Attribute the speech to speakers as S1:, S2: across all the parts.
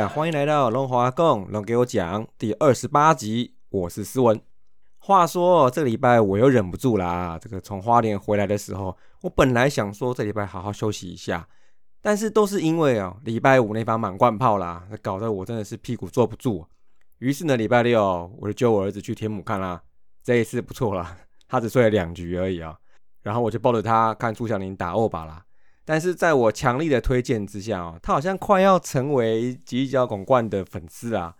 S1: 欢迎来到龙华共龙给我讲第二十八集，我是思文。话说这个礼拜我又忍不住啦，这个从花莲回来的时候，我本来想说这礼拜好好休息一下，但是都是因为哦礼拜五那发满贯炮啦，搞得我真的是屁股坐不住。于是呢，礼拜六我就揪我儿子去天母看啦，这一次不错啦，他只睡了两局而已啊。然后我就抱着他看朱小宁打欧巴啦。但是在我强力的推荐之下哦，他好像快要成为吉角拱冠的粉丝啊。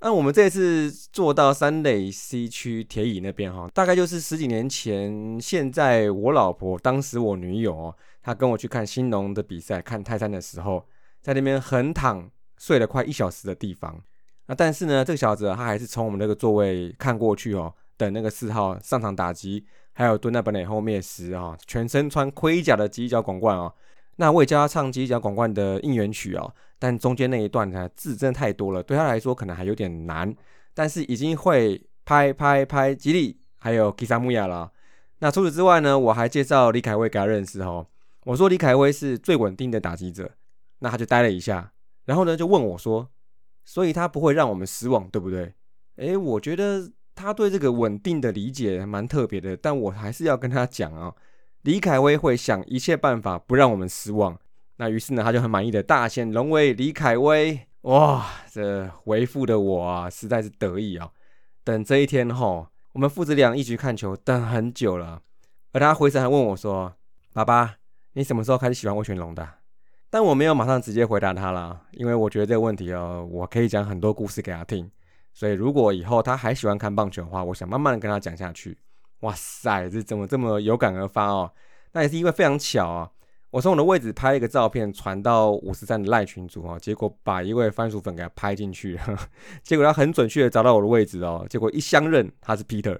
S1: 那我们这次坐到三垒 C 区铁椅那边哈，大概就是十几年前，现在我老婆当时我女友哦，她跟我去看新农的比赛，看泰山的时候，在那边横躺睡了快一小时的地方。那但是呢，这个小子他还是从我们那个座位看过去哦，等那个四号上场打击，还有蹲在本垒后面时啊，全身穿盔甲的犄角广冠哦。那我也教他唱犄角广冠的应援曲哦，但中间那一段呢字真的太多了，对他来说可能还有点难。但是已经会拍拍拍吉利，还有吉萨木亚了。那除此之外呢，我还介绍李凯威给他认识哦。我说李凯威是最稳定的打击者，那他就呆了一下，然后呢就问我说：“所以他不会让我们失望，对不对？”诶，我觉得他对这个稳定的理解蛮特别的，但我还是要跟他讲啊。李凯威会想一切办法不让我们失望。那于是呢，他就很满意的大显龙威。李凯威，哇，这为父的我啊，实在是得意啊！等这一天吼，我们父子俩一起看球，等很久了。而他回神还问我说：“爸爸，你什么时候开始喜欢魏全龙的？”但我没有马上直接回答他了，因为我觉得这个问题哦，我可以讲很多故事给他听。所以如果以后他还喜欢看棒球的话，我想慢慢的跟他讲下去。哇塞，这怎么这么有感而发哦？那也是因为非常巧啊，我从我的位置拍一个照片传到五十三的赖群组哦，结果把一位番薯粉给他拍进去，结果他很准确的找到我的位置哦，结果一相认他是 Peter，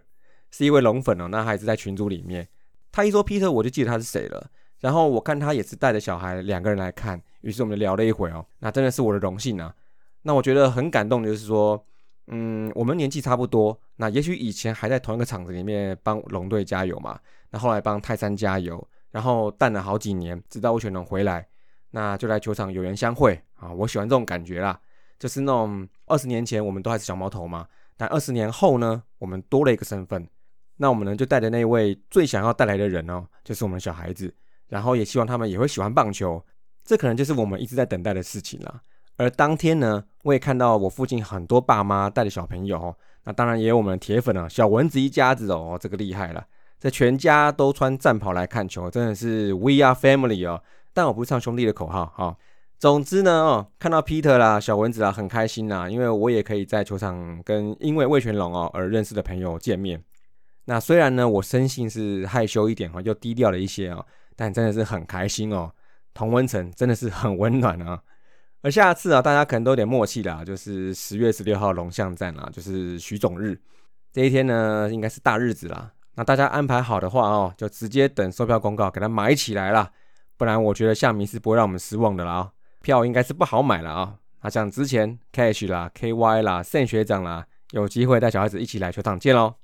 S1: 是一位龙粉哦，那还是在群组里面，他一说 Peter 我就记得他是谁了，然后我看他也是带着小孩两个人来看，于是我们就聊了一会哦，那真的是我的荣幸啊，那我觉得很感动就是说。嗯，我们年纪差不多，那也许以前还在同一个厂子里面帮龙队加油嘛，那后来帮泰山加油，然后淡了好几年，直到魏全龙回来，那就来球场有缘相会啊，我喜欢这种感觉啦，就是那种二十年前我们都还是小毛头嘛，但二十年后呢，我们多了一个身份，那我们呢就带着那位最想要带来的人哦，就是我们小孩子，然后也希望他们也会喜欢棒球，这可能就是我们一直在等待的事情啦。而当天呢，我也看到我附近很多爸妈带着小朋友，那当然也有我们的铁粉啊，小蚊子一家子哦，这个厉害了，这全家都穿战袍来看球，真的是 We are family 哦。但我不是唱兄弟的口号哈。总之呢，哦，看到 Peter 啦，小蚊子啊，很开心啦，因为我也可以在球场跟因为魏全龙哦而认识的朋友见面。那虽然呢，我生性是害羞一点哈，又低调了一些哦，但真的是很开心哦。同温层真的是很温暖啊。而下次啊，大家可能都有点默契啦，就是十月十六号龙象战啦，就是徐总日这一天呢，应该是大日子啦。那大家安排好的话哦，就直接等售票公告给它买起来啦，不然我觉得夏迷是不会让我们失望的啦。票应该是不好买了啊。那像之前 Cash 啦、KY 啦、盛学长啦，有机会带小孩子一起来球场见喽。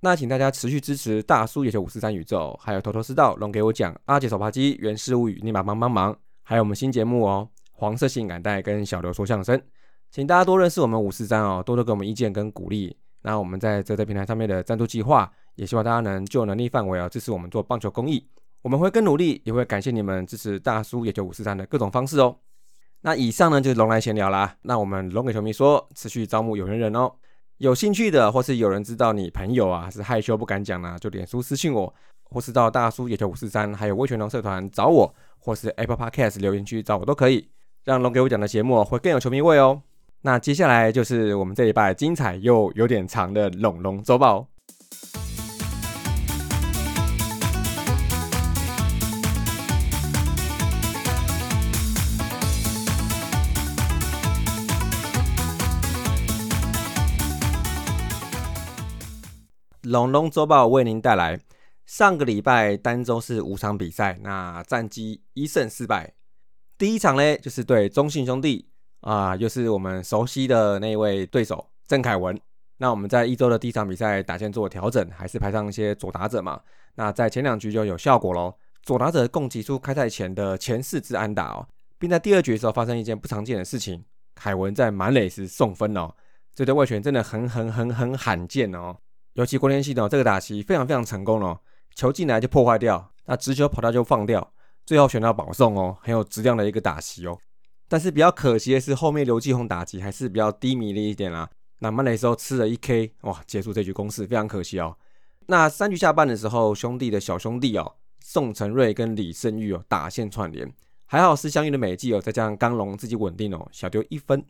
S1: 那请大家持续支持大叔野球五四三宇宙，还有头头是道龙给我讲阿杰手扒鸡原始物语，立马帮帮忙，还有我们新节目哦。黄色性感带跟小刘说相声，请大家多认识我们五四三哦，多多给我们意见跟鼓励。那我们在这个平台上面的赞助计划，也希望大家能就能力范围啊支持我们做棒球公益。我们会更努力，也会感谢你们支持大叔野球五四三的各种方式哦。那以上呢就是龙来闲聊啦。那我们龙给球迷说，持续招募有缘人哦。有兴趣的，或是有人知道你朋友啊是害羞不敢讲呢，就脸书私信我，或是到大叔野球五四三还有威权龙社团找我，或是 Apple Podcast 留言区找我都可以。让龙给我讲的节目会更有球迷味哦。那接下来就是我们这一拜精彩又有点长的龙龙周报。龙龙周报为您带来上个礼拜单周是五场比赛，那战绩一胜四败。第一场呢，就是对中信兄弟啊，又是我们熟悉的那位对手郑凯文。那我们在一周的第一场比赛打线做调整，还是排上一些左打者嘛。那在前两局就有效果喽。左打者共击出开赛前的前四支安打哦，并在第二局的时候发生一件不常见的事情，凯文在满垒时送分哦，这对外权真的很很很很罕见哦。尤其郭天信哦，这个打击非常非常成功哦，球进来就破坏掉，那直球跑到就放掉，最后选到保送哦，很有质量的一个打击哦。但是比较可惜的是，后面刘继宏打击还是比较低迷的一点啦。那满垒时候吃了一 K，哇，结束这局攻势，非常可惜哦。那三局下半的时候，兄弟的小兄弟哦，宋承瑞跟李胜玉哦打线串联，还好是相遇的美记哦，再加上刚龙自己稳定哦，小丢一分。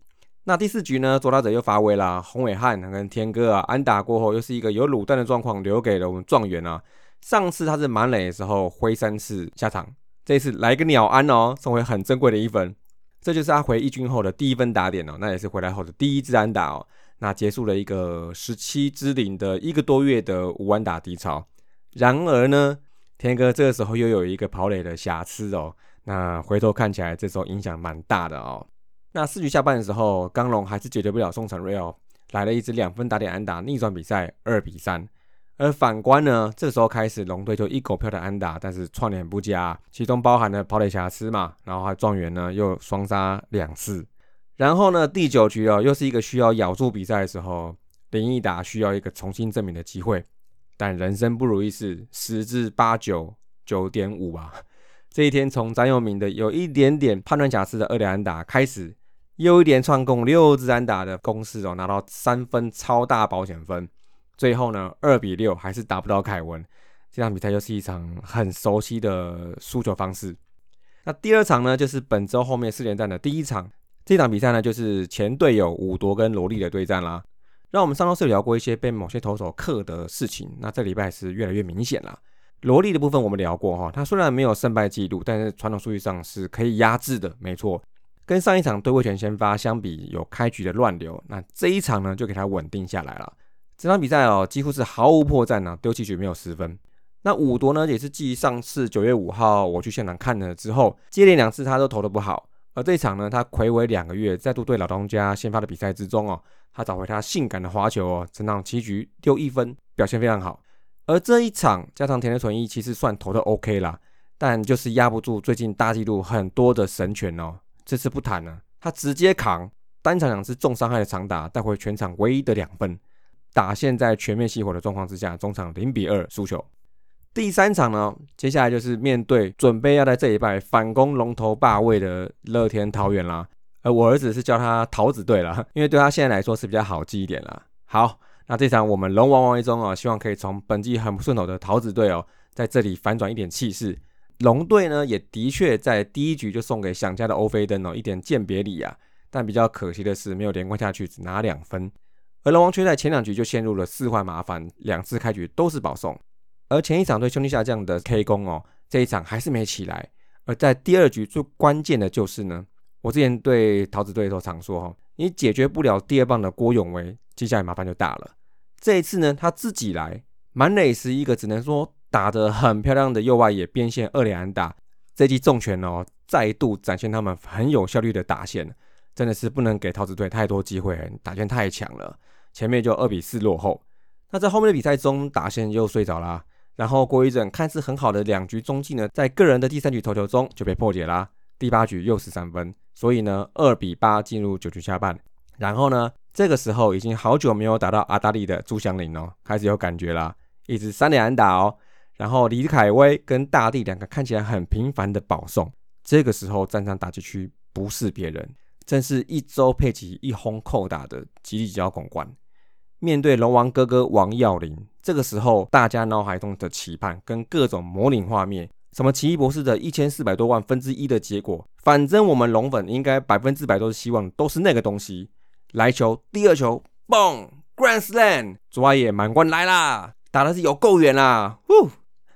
S1: 那第四局呢，左打者又发威啦，洪伟汉跟天哥啊安打过后，又是一个有卤蛋的状况，留给了我们状元啊。上次他是满垒的时候挥三次下场，这次来个鸟安哦，送回很珍贵的一分。这就是他回一军后的第一分打点哦，那也是回来后的第一支安打哦。那结束了一个十七支零的一个多月的无安打低潮。然而呢，天哥这个时候又有一个跑垒的瑕疵哦。那回头看起来，这时候影响蛮大的哦。那四局下半的时候，刚龙还是解决不了宋承瑞哦，来了一支两分打点安打，逆转比赛二比三。而反观呢，这时候开始龙队就一狗票的安打，但是串联不佳，其中包含了跑垒瑕疵嘛，然后还状元呢又双杀两次，然后呢第九局哦又是一个需要咬住比赛的时候，林毅达需要一个重新证明的机会，但人生不如意事十之八九九点五啊，这一天从张佑铭的有一点点判断瑕疵的二连安打开始，又一连串共六支安打的攻势哦，拿到三分超大保险分。最后呢，二比六还是打不到凯文。这场比赛又是一场很熟悉的输球方式。那第二场呢，就是本周后面四连战的第一场。这场比赛呢，就是前队友武夺跟罗莉的对战啦。让我们上周是聊过一些被某些投手克的事情，那这礼拜是越来越明显了。罗莉的部分我们聊过哈，他虽然没有胜败记录，但是传统数据上是可以压制的，没错。跟上一场对位权先发相比，有开局的乱流，那这一场呢，就给他稳定下来了。这场比赛哦，几乎是毫无破绽呢，丢弃局没有失分。那五夺呢，也是继上次九月五号我去现场看了之后，接连两次他都投的不好。而这一场呢，他魁违两个月，再度对老东家先发的比赛之中哦，他找回他性感的滑球哦，整场七局丢一分，表现非常好。而这一场加上田内纯一，其实算投的 OK 啦，但就是压不住最近大纪录很多的神拳哦。这次不谈了，他直接扛单场两次重伤害的长打，带回全场唯一的两分。打线在全面熄火的状况之下，中场零比二输球。第三场呢，接下来就是面对准备要在这一拜反攻龙头霸位的乐天桃园啦。而我儿子是叫他桃子队了，因为对他现在来说是比较好记一点啦。好，那这场我们龙王王一中啊，希望可以从本季很不顺手的桃子队哦，在这里反转一点气势。龙队呢，也的确在第一局就送给想家的欧菲登哦一点鉴别礼啊，但比较可惜的是没有连贯下去，只拿两分。而龙王却在前两局就陷入了四坏麻烦，两次开局都是保送。而前一场对兄弟下降的 K 攻哦，这一场还是没起来。而在第二局最关键的就是呢，我之前对桃子队的时候常说哈，你解决不了第二棒的郭永维，接下来麻烦就大了。这一次呢，他自己来，满垒时一个只能说打得很漂亮的右外野边线二连安打，这记重拳哦，再度展现他们很有效率的打线，真的是不能给桃子队太多机会，打线太强了。前面就二比四落后，那在后面的比赛中，打线又睡着啦。然后郭一整看似很好的两局中继呢，在个人的第三局投球中就被破解啦。第八局又是三分，所以呢二比八进入九局下半。然后呢，这个时候已经好久没有打到阿达利的朱祥林哦，开始有感觉啦，一直三连安打哦。然后李凯威跟大地两个看起来很平凡的保送，这个时候站上打击区不是别人，正是一周佩奇一轰扣打的吉利角拱冠。面对龙王哥哥王耀林，这个时候大家脑海中的期盼跟各种模拟画面，什么奇异博士的一千四百多万分之一的结果，反正我们龙粉应该百分之百都是希望都是那个东西。来球，第二球，嘣，Grand Slam，左野满贯来啦，打的是有够远啦，呼，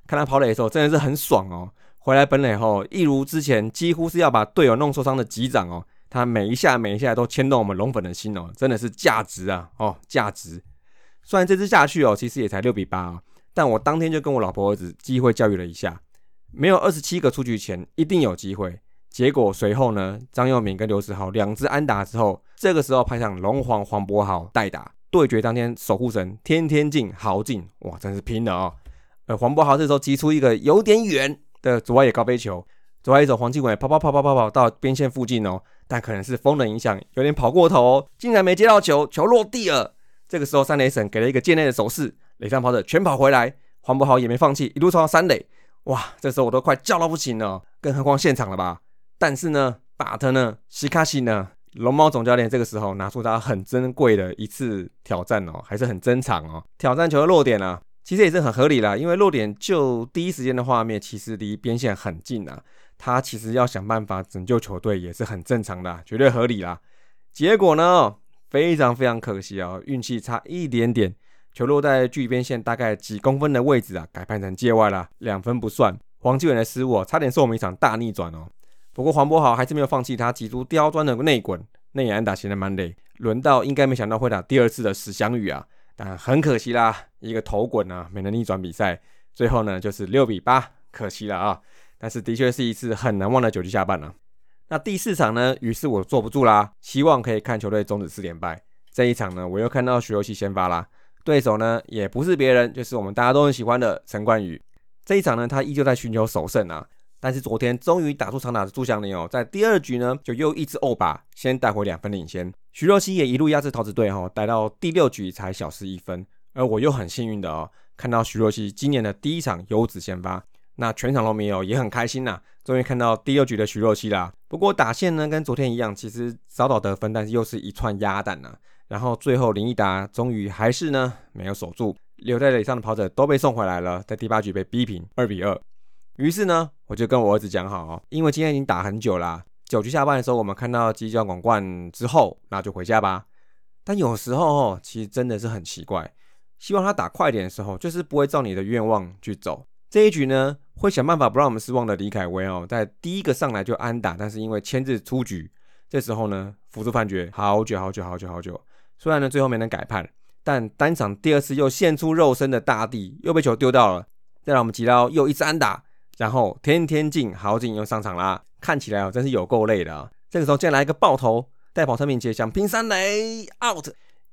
S1: 看他跑垒的时候真的是很爽哦。回来本垒后，一如之前，几乎是要把队友弄受伤的击掌哦。他每一下每一下都牵动我们龙粉的心哦，真的是价值啊哦，价值。虽然这支下去哦，其实也才六比八，但我当天就跟我老婆儿子机会教育了一下，没有二十七个出局前一定有机会。结果随后呢，张佑敏跟刘子豪两支安打之后，这个时候派上龙皇黄博豪代打对决，当天守护神天天进豪进，哇，真是拼了哦。而黄博豪这时候击出一个有点远的左外野高飞球，左外野手黄继伟跑跑跑跑跑跑到边线附近哦。但可能是风的影响，有点跑过头，竟然没接到球，球落地了。这个时候，三垒神给了一个界内的手势，垒上跑者全跑回来，黄博豪也没放弃，一路冲到三垒。哇，这时候我都快叫到不行了，更何况现场了吧？但是呢，巴特呢，西卡西呢，龙猫总教练这个时候拿出他很珍贵的一次挑战哦，还是很珍藏哦，挑战球的落点啊，其实也是很合理啦，因为落点就第一时间的画面其实离边线很近啊，他其实要想办法拯救球队也是很正常的，绝对合理啦。结果呢，非常非常可惜啊，运气差一点点。球落在距边线大概几公分的位置啊，改判成界外了，两分不算。黄继远的失误差点是我们一场大逆转哦。不过黄博豪还是没有放弃，他挤出刁钻的内滚，内安打显得蛮累。轮到应该没想到会打第二次的史祥宇啊，但很可惜啦，一个头滚啊，没能逆转比赛。最后呢就是六比八，可惜了啊。但是的确是一次很难忘的九局下半了。那第四场呢，于是我坐不住啦，希望可以看球队终止四连败。这一场呢，我又看到徐若曦先发啦。对手呢，也不是别人，就是我们大家都很喜欢的陈冠宇。这一场呢，他依旧在寻求首胜啊。但是昨天终于打出长打的朱祥林哦，在第二局呢，就又一支欧把先带回两分领先。徐若曦也一路压制桃子队哈，待到第六局才小失一分。而我又很幸运的哦，看到徐若曦今年的第一场优质先发，那全场都没有，也很开心呐。终于看到第六局的徐若曦啦。不过打线呢，跟昨天一样，其实早早得分，但是又是一串鸭蛋呐。然后最后林毅达终于还是呢没有守住，留在垒上的跑者都被送回来了，在第八局被逼平二比二。于是呢，我就跟我儿子讲好哦，因为今天已经打很久啦，九局下半的时候我们看到犄角广冠之后，那就回家吧。但有时候哦，其实真的是很奇怪，希望他打快点的时候，就是不会照你的愿望去走。这一局呢，会想办法不让我们失望的李凯威哦，在第一个上来就安打，但是因为牵制出局，这时候呢，辅助判决好久好久好久好久。虽然呢最后没能改判，但单场第二次又现出肉身的大地又被球丢到了，再让我们吉捞又一次安打，然后天天进豪进又上场啦，看起来哦真是有够累的啊！这个时候竟然来一个爆头，带跑特敏杰想拼三垒 out，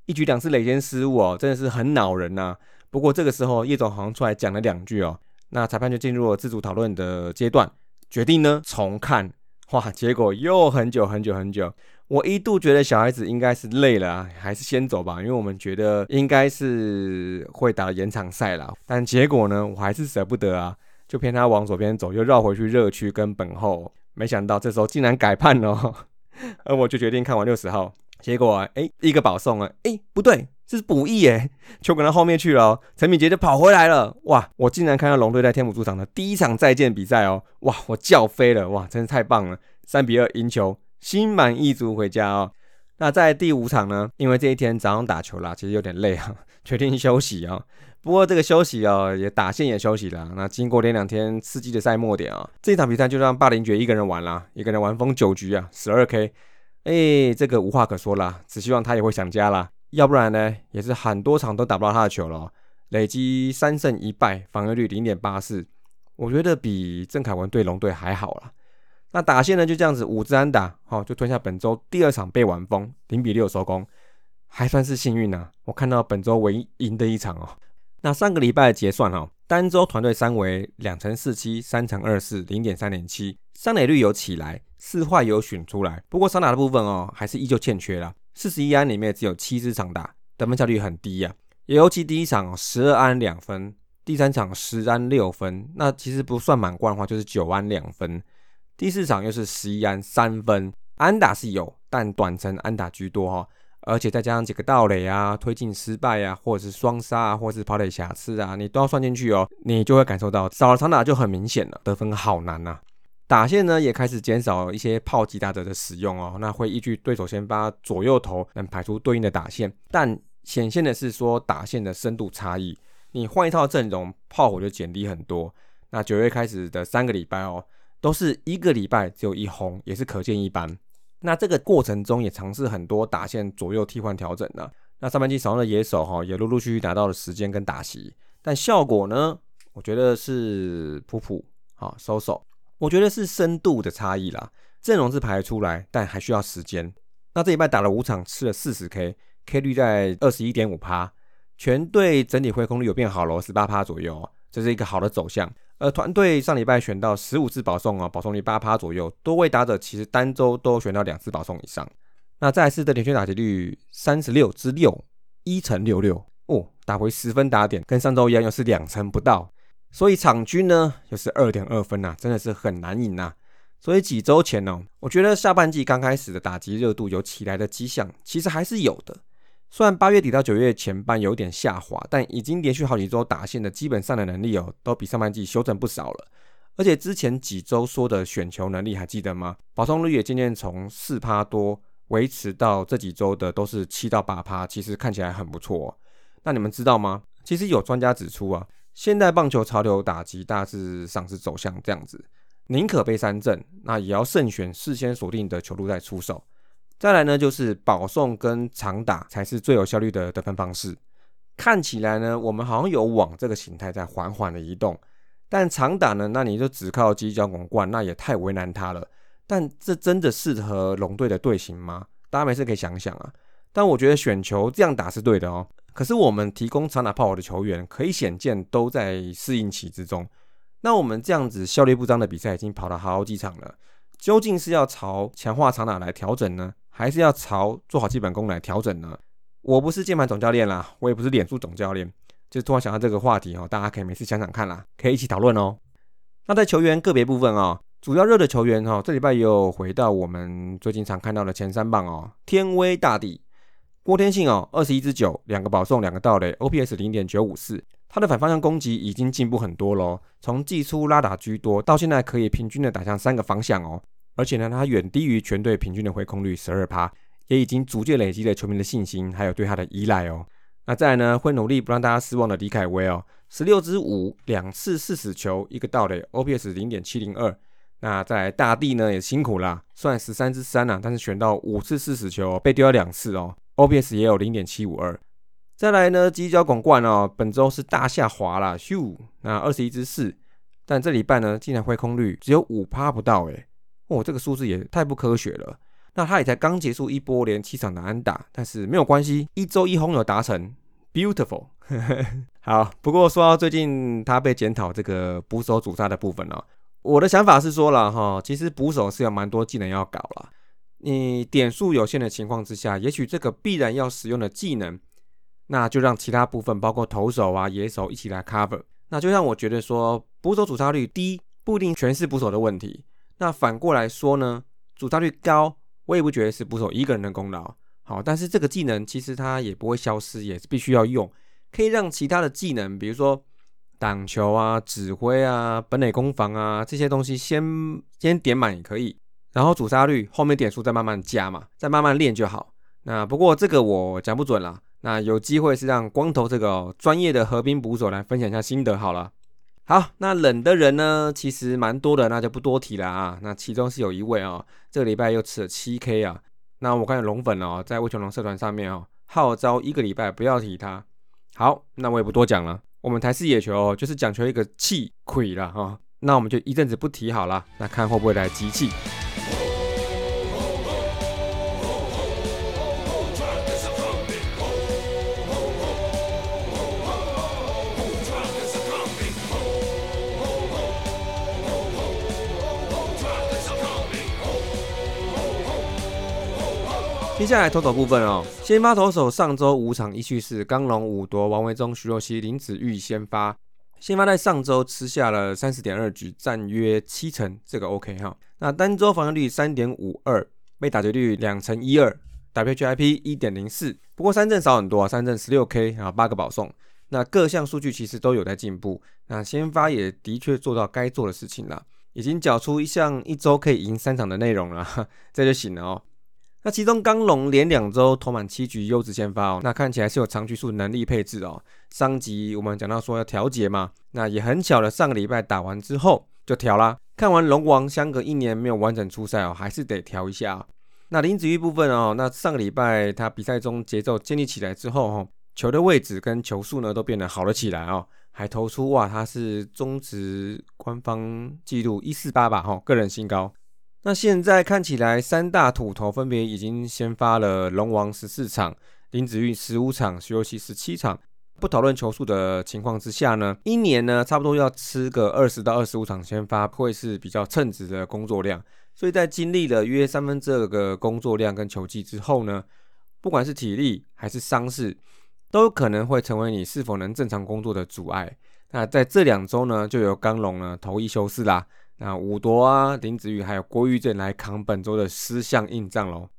S1: 一局两次垒间失误哦，真的是很恼人呐。不过这个时候叶总好像出来讲了两句哦，那裁判就进入了自主讨论的阶段，决定呢重看，哇，结果又很久很久很久。我一度觉得小孩子应该是累了，还是先走吧，因为我们觉得应该是会打延长赛了。但结果呢，我还是舍不得啊，就骗他往左边走，又绕回去热区跟本后。没想到这时候竟然改判了，而我就决定看完六十号。结果哎，一个保送啊，哎，不对，这是补益哎，球滚到后面去了哦，陈敏杰就跑回来了。哇，我竟然看到龙队在天母主场的第一场再见比赛哦，哇，我叫飞了，哇，真是太棒了，三比二赢球。心满意足回家哦。那在第五场呢？因为这一天早上打球啦，其实有点累啊，决定休息啊。不过这个休息哦，也打线也休息了。那经过连两天刺激的赛末点啊，这场比赛就让霸凌爵一个人玩啦，一个人玩疯九局啊，十二 K。哎，这个无话可说啦，只希望他也会想家啦。要不然呢，也是很多场都打不到他的球了。累积三胜一败，防御率零点八四，我觉得比郑凯文对龙队还好了。那打线呢就这样子五支安打，好就吞下本周第二场被完封，零比六收工，还算是幸运呢。我看到本周唯一赢的一场哦。那上个礼拜的结算哈，单周团队三围两乘四七，三乘二四，零点三点七，上垒率有起来，四坏有选出来，不过上打的部分哦，还是依旧欠缺啦。四十一安里面只有七支长打，得分效率很低呀。尤其第一场十二安两分，第三场十安六分，那其实不算满贯的话，就是九安两分。第四场又是十一安三分，安打是有，但短程安打居多哈，而且再加上几个盗垒啊、推进失败啊，或者是双杀啊，或者是跑垒瑕疵啊，你都要算进去哦，你就会感受到少了长打就很明显了，得分好难呐。打线呢也开始减少一些炮击打者的使用哦，那会依据对手先发左右投能排出对应的打线，但显现的是说打线的深度差异，你换一套阵容，炮火就减低很多。那九月开始的三个礼拜哦。都是一个礼拜只有一轰，也是可见一斑。那这个过程中也尝试很多打线左右替换调整呢。那上半季少用的野手哈，也陆陆续续拿到了时间跟打席，但效果呢，我觉得是普普好收手。我觉得是深度的差异啦。阵容是排出来，但还需要时间。那这礼拜打了五场，吃了四十 K，K 率在二十一点五趴，全队整体挥空率有变好了，十八趴左右，这是一个好的走向。而，团队上礼拜选到十五次保送哦，保送率八趴左右，多位打者其实单周都选到两次保送以上。那再次的点圈打击率三十六之六，一乘六六哦，打回十分打点，跟上周一样又是两成不到，所以场均呢又是二点二分呐，真的是很难赢呐。所以几周前呢，我觉得下半季刚开始的打击热度有起来的迹象，其实还是有的。虽然八月底到九月前半有点下滑，但已经连续好几周打线的基本上的能力哦，都比上半季修正不少了。而且之前几周说的选球能力还记得吗？保送率也渐渐从四趴多维持到这几周的都是七到八趴，其实看起来很不错。那你们知道吗？其实有专家指出啊，现代棒球潮流打击大致上是走向这样子：宁可被三振，那也要慎选事先锁定的球路再出手。再来呢，就是保送跟长打才是最有效率的得分方式。看起来呢，我们好像有往这个形态在缓缓的移动。但长打呢，那你就只靠犄角拱冠，那也太为难他了。但这真的适合龙队的队形吗？大家没事可以想想啊。但我觉得选球这样打是对的哦。可是我们提供长打炮火的球员，可以显见都在适应期之中。那我们这样子效率不彰的比赛已经跑了好几场了，究竟是要朝强化长打来调整呢？还是要朝做好基本功来调整呢。我不是键盘总教练啦，我也不是脸书总教练，就突然想到这个话题哦，大家可以每次想想看啦，可以一起讨论哦。那在球员个别部分哦，主要热的球员哈，这礼拜也有回到我们最经常看到的前三棒哦。天威大帝郭天信哦，二十一支九，两个保送，两个盗垒，OPS 零点九五四，他的反方向攻击已经进步很多喽，从季初拉打居多，到现在可以平均的打向三个方向哦。而且呢，他远低于全队平均的回空率十二趴，也已经逐渐累积了球迷的信心，还有对他的依赖哦。那再来呢，会努力不让大家失望的李凯威哦，十六支五，两次四死球，一个盗垒，OPS 零点七零二。那在大地呢也辛苦啦，算十三支三啊，但是选到五次四死球，被丢了两次哦 OBS 也有零点七五二。再来呢，犄角拱冠哦，本周是大下滑啦，咻，那二十一支四，但这礼拜呢，竟然挥空率只有五趴不到诶。哦，这个数字也太不科学了。那他也才刚结束一波连七场的安打，但是没有关系，一周一轰有达成，beautiful。好，不过说到最近他被检讨这个捕手主杀的部分哦，我的想法是说了哈，其实捕手是有蛮多技能要搞了。你点数有限的情况之下，也许这个必然要使用的技能，那就让其他部分包括投手啊、野手一起来 cover。那就让我觉得说，捕手主杀率低不一定全是捕手的问题。那反过来说呢，主杀率高，我也不觉得是捕手一个人的功劳。好，但是这个技能其实它也不会消失，也是必须要用，可以让其他的技能，比如说挡球啊、指挥啊、本垒攻防啊这些东西先先点满也可以，然后主杀率后面点数再慢慢加嘛，再慢慢练就好。那不过这个我讲不准啦，那有机会是让光头这个专业的河滨捕手来分享一下心得好了。好，那冷的人呢，其实蛮多的，那就不多提了啊。那其中是有一位哦，这个礼拜又吃了七 K 啊。那我看龙粉哦，在魏全龙社团上面哦，号召一个礼拜不要提他。好，那我也不多讲了。我们台式野球就是讲求一个气亏了哈。那我们就一阵子不提好了，那看会不会来集气。接下来投手部分哦，先发投手上周五场一去世，刚龙五夺，王维忠、徐若曦、林子玉先发。先发在上周吃下了三十点二局，占约七成，这个 OK 哈。那单周防御率三点五二，被打击率两成一二，WHIP 一点零四。不过三振少很多啊，三振十六 K 啊，八个保送。那各项数据其实都有在进步。那先发也的确做到该做的事情了，已经缴出一项一周可以赢三场的内容了，这就行了哦。那其中刚龙连两周投满七局优质先发哦，那看起来是有长局数能力配置哦。上集我们讲到说要调节嘛，那也很巧的，上个礼拜打完之后就调啦。看完龙王相隔一年没有完整出赛哦，还是得调一下。那林子玉部分哦，那上个礼拜他比赛中节奏建立起来之后哦，球的位置跟球速呢都变得好了起来哦，还投出哇，他是中职官方纪录一四八吧哈，个人新高。那现在看起来，三大土头分别已经先发了龙王十四场，林子玉十五场，徐若曦十七场。不讨论球数的情况之下呢，一年呢差不多要吃个二十到二十五场先发，会是比较称职的工作量。所以在经历了约三分之二个工作量跟球季之后呢，不管是体力还是伤势，都有可能会成为你是否能正常工作的阻碍。那在这两周呢，就由刚龙呢投一休四啦。那五夺啊、林子玉还有郭玉正来扛本周的失项硬仗喽。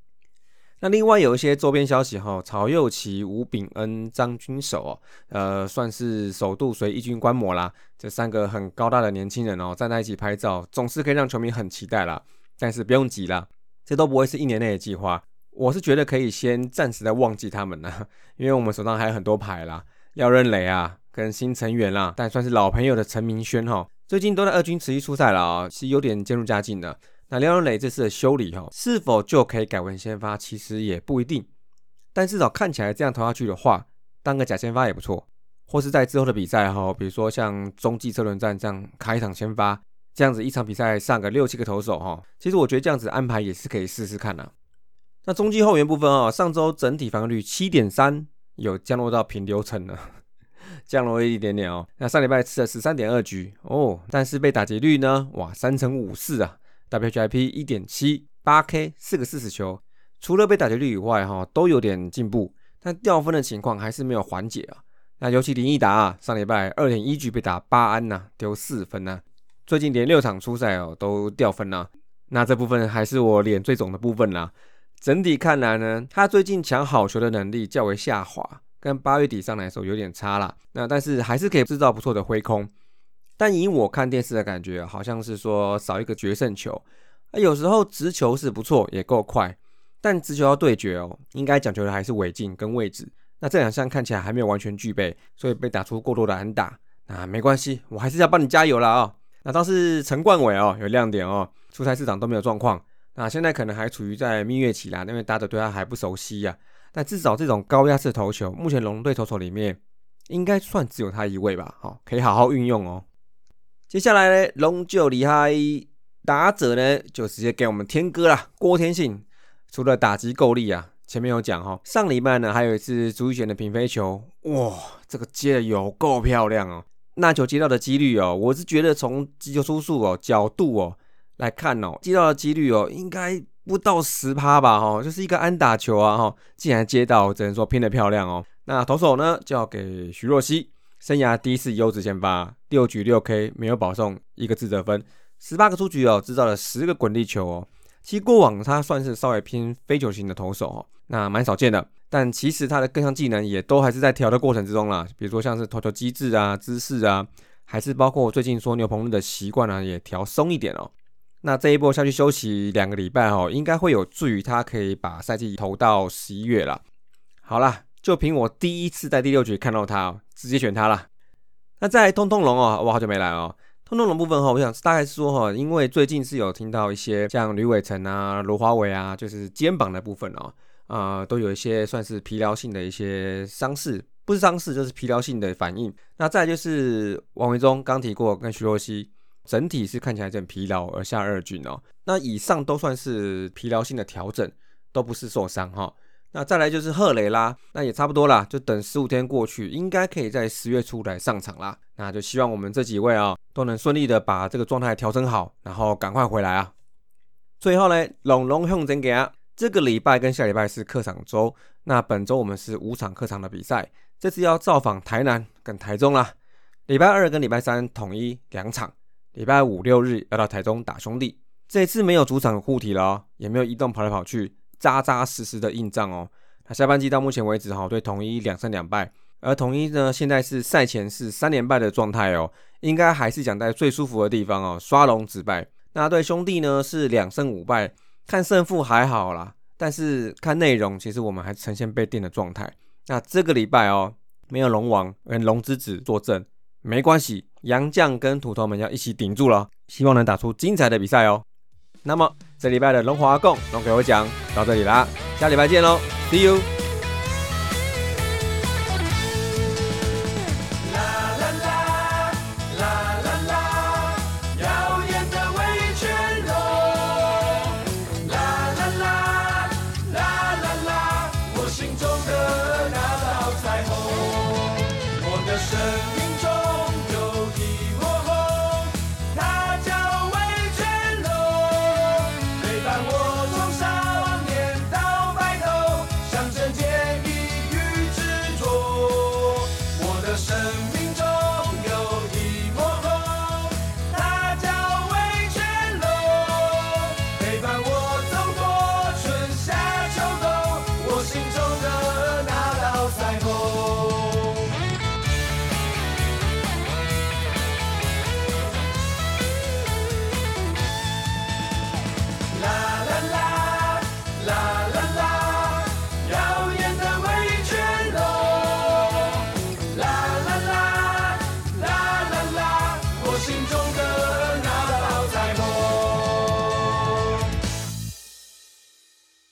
S1: 那另外有一些周边消息哈，曹佑齐、吴炳恩、张君守，呃，算是首度随一军观摩啦。这三个很高大的年轻人哦，站在一起拍照，总是可以让球迷很期待啦。但是不用急啦，这都不会是一年内的计划。我是觉得可以先暂时的忘记他们啦，因为我们手上还有很多牌啦，廖任磊啊，跟新成员啦，但算是老朋友的陈明轩哈，最近都在二军持续出赛了啊，是有点渐入佳境的。那廖任磊这次的修理哈，是否就可以改为先发？其实也不一定，但至少看起来这样投下去的话，当个假先发也不错。或是在之后的比赛哈，比如说像中继车轮战这样开一场先发，这样子一场比赛上个六七个投手哈，其实我觉得这样子安排也是可以试试看的。那中继后援部分啊，上周整体防御率七点三，有降落到平流层了，降落一点点哦。那上礼拜吃了十三点二局哦，但是被打击率呢，哇，三成五四啊。WHIP 一点七八 K 四个四十球，除了被打击率以外，哈都有点进步，但掉分的情况还是没有缓解啊。那尤其林毅达啊，上礼拜二点一局被打八安呐，丢四分呐，最近连六场出赛哦都掉分呐。那这部分还是我脸最肿的部分啦。整体看来呢，他最近抢好球的能力较为下滑，跟八月底上来的时候有点差啦。那但是还是可以制造不错的挥空。但以我看电视的感觉，好像是说少一个决胜球。啊，有时候直球是不错，也够快，但直球要对决哦，应该讲究的还是尾劲跟位置。那这两项看起来还没有完全具备，所以被打出过多的安打。那没关系，我还是要帮你加油了啊。那倒是陈冠伟哦，有亮点哦，出赛市场都没有状况。那现在可能还处于在蜜月期啦，因为打者对他还不熟悉呀。但至少这种高压式投球，目前龙队投手里面应该算只有他一位吧？好，可以好好运用哦。接下来呢，龙就厉害，打者呢就直接给我们天哥啦，郭天信。除了打击够力啊，前面有讲哈，上礼拜呢还有一次主选的平飞球，哇，这个接的有够漂亮哦。那球接到的几率哦，我是觉得从击球出速哦、角度哦来看哦，接到的几率哦，应该不到十趴吧哈，就是一个安打球啊哈，竟然接到，只能说拼的漂亮哦。那投手呢，就要给徐若曦。生涯第一次优质先发，六局六 K 没有保送一个自责分，十八个出局哦，制造了十个滚地球哦。其实过往他算是稍微偏非球型的投手哦，那蛮少见的。但其实他的各项技能也都还是在调的过程之中啦，比如说像是投球机制啊、姿势啊，还是包括最近说牛棚日的习惯啊，也调松一点哦。那这一波下去休息两个礼拜哦，应该会有助于他可以把赛季投到十一月了。好啦。就凭我第一次在第六局看到他哦，直接选他了。那在通通龙哦，我好久没来哦。通通龙部分哈，我想大概是说哈，因为最近是有听到一些像吕伟成啊、罗华伟啊，就是肩膀的部分哦，啊，都有一些算是疲劳性的一些伤势，不是伤势就是疲劳性的反应。那再就是王维忠刚提过，跟徐若曦整体是看起来很疲劳而下二军哦。那以上都算是疲劳性的调整，都不是受伤哈。那再来就是赫雷啦，那也差不多啦，就等十五天过去，应该可以在十月初来上场啦。那就希望我们这几位啊，都能顺利的把这个状态调整好，然后赶快回来啊。最后呢，龙龙向真给啊，这个礼拜跟下礼拜是客场周，那本周我们是五场客场的比赛，这次要造访台南跟台中啦。礼拜二跟礼拜三统一两场，礼拜五六日要到台中打兄弟。这次没有主场护体了，也没有移动跑来跑去。扎扎实实的硬仗哦。那下半季到目前为止哈，对统一两胜两败，而统一呢现在是赛前是三连败的状态哦，应该还是讲在最舒服的地方哦，刷龙止败。那对兄弟呢是两胜五败，看胜负还好啦，但是看内容其实我们还呈现被电的状态。那这个礼拜哦，没有龙王跟龙之子坐镇，没关系，杨将跟土头们要一起顶住了，希望能打出精彩的比赛哦。那么这礼拜的龙华共龙给我讲到这里啦，下礼拜见喽，See you。